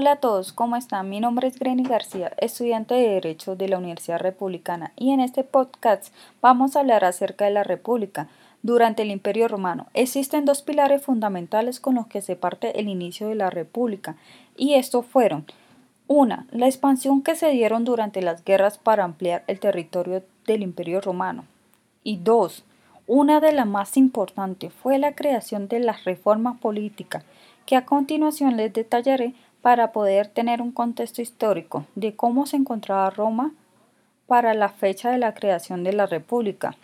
Hola a todos, ¿cómo están? Mi nombre es Greni García, estudiante de Derecho de la Universidad Republicana, y en este podcast vamos a hablar acerca de la República. Durante el Imperio Romano existen dos pilares fundamentales con los que se parte el inicio de la República, y estos fueron una, la expansión que se dieron durante las guerras para ampliar el territorio del Imperio Romano, y dos, una de las más importantes fue la creación de la reforma política, que a continuación les detallaré para poder tener un contexto histórico de cómo se encontraba Roma para la fecha de la creación de la República.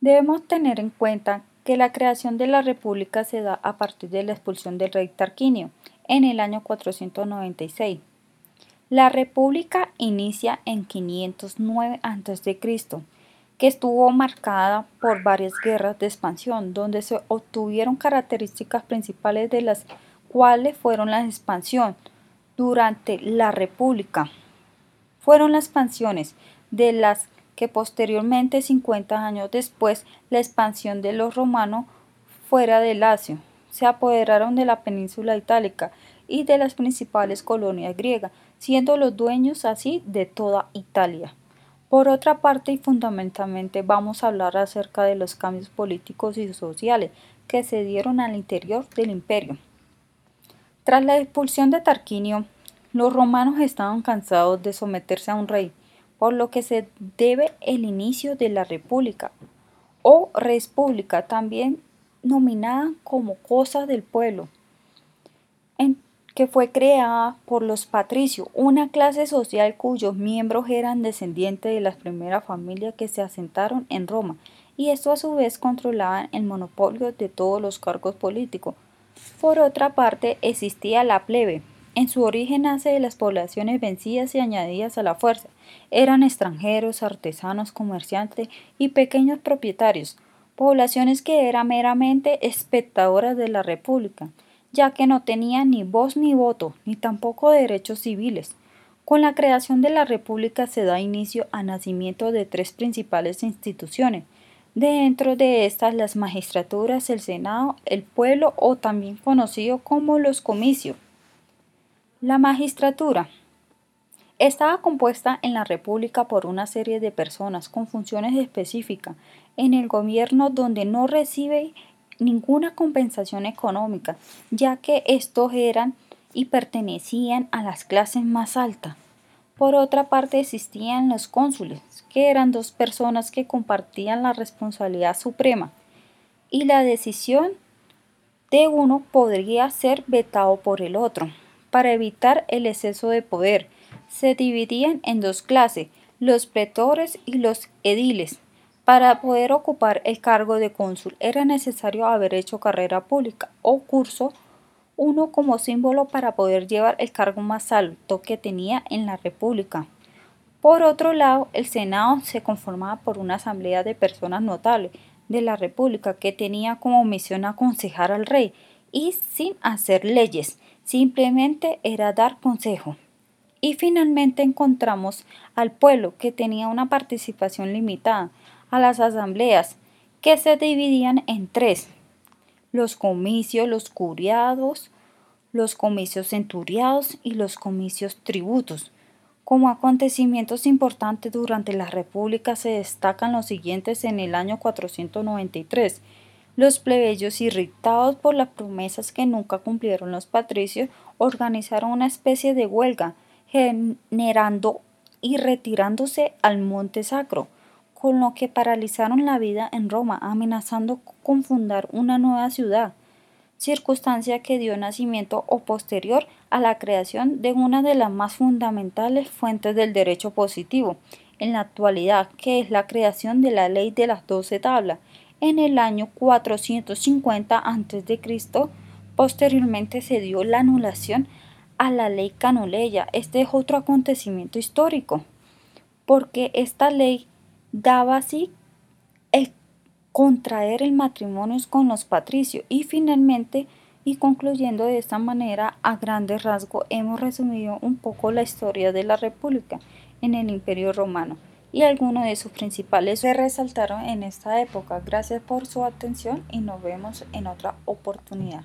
Debemos tener en cuenta que la creación de la República se da a partir de la expulsión del rey Tarquinio en el año 496. La República inicia en 509 a.C., que estuvo marcada por varias guerras de expansión, donde se obtuvieron características principales de las cuáles fueron la expansión durante la República. Fueron las expansiones de las que posteriormente, 50 años después, la expansión de los romanos fuera del Lacio. Se apoderaron de la península itálica y de las principales colonias griegas, siendo los dueños así de toda Italia. Por otra parte y fundamentalmente vamos a hablar acerca de los cambios políticos y sociales que se dieron al interior del imperio. Tras la expulsión de Tarquinio, los romanos estaban cansados de someterse a un rey, por lo que se debe el inicio de la república o república, también nominada como cosa del pueblo, que fue creada por los patricios, una clase social cuyos miembros eran descendientes de las primeras familias que se asentaron en Roma, y esto a su vez controlaban el monopolio de todos los cargos políticos, por otra parte, existía la plebe. En su origen nace de las poblaciones vencidas y añadidas a la fuerza. Eran extranjeros, artesanos, comerciantes y pequeños propietarios, poblaciones que eran meramente espectadoras de la República, ya que no tenían ni voz ni voto, ni tampoco derechos civiles. Con la creación de la República se da inicio al nacimiento de tres principales instituciones, Dentro de estas las magistraturas, el Senado, el pueblo o también conocido como los comicios. La magistratura estaba compuesta en la República por una serie de personas con funciones específicas en el gobierno donde no recibe ninguna compensación económica, ya que estos eran y pertenecían a las clases más altas. Por otra parte existían los cónsules, que eran dos personas que compartían la responsabilidad suprema, y la decisión de uno podría ser vetado por el otro. Para evitar el exceso de poder, se dividían en dos clases, los pretores y los ediles. Para poder ocupar el cargo de cónsul era necesario haber hecho carrera pública o curso uno como símbolo para poder llevar el cargo más alto que tenía en la República. Por otro lado, el Senado se conformaba por una asamblea de personas notables de la República que tenía como misión aconsejar al rey y sin hacer leyes, simplemente era dar consejo. Y finalmente encontramos al pueblo que tenía una participación limitada, a las asambleas que se dividían en tres, los comicios, los curiados, los comicios centuriados y los comicios tributos. Como acontecimientos importantes durante la República se destacan los siguientes en el año 493. Los plebeyos, irritados por las promesas que nunca cumplieron los patricios, organizaron una especie de huelga, generando y retirándose al Monte Sacro con lo que paralizaron la vida en Roma, amenazando con fundar una nueva ciudad, circunstancia que dio nacimiento o posterior a la creación de una de las más fundamentales fuentes del derecho positivo en la actualidad, que es la creación de la ley de las doce tablas en el año 450 a.C. Posteriormente se dio la anulación a la ley canuleya. Este es otro acontecimiento histórico, porque esta ley daba así el contraer el matrimonio con los patricios y finalmente y concluyendo de esta manera a grandes rasgos hemos resumido un poco la historia de la república en el imperio romano y algunos de sus principales se resaltaron en esta época. Gracias por su atención y nos vemos en otra oportunidad.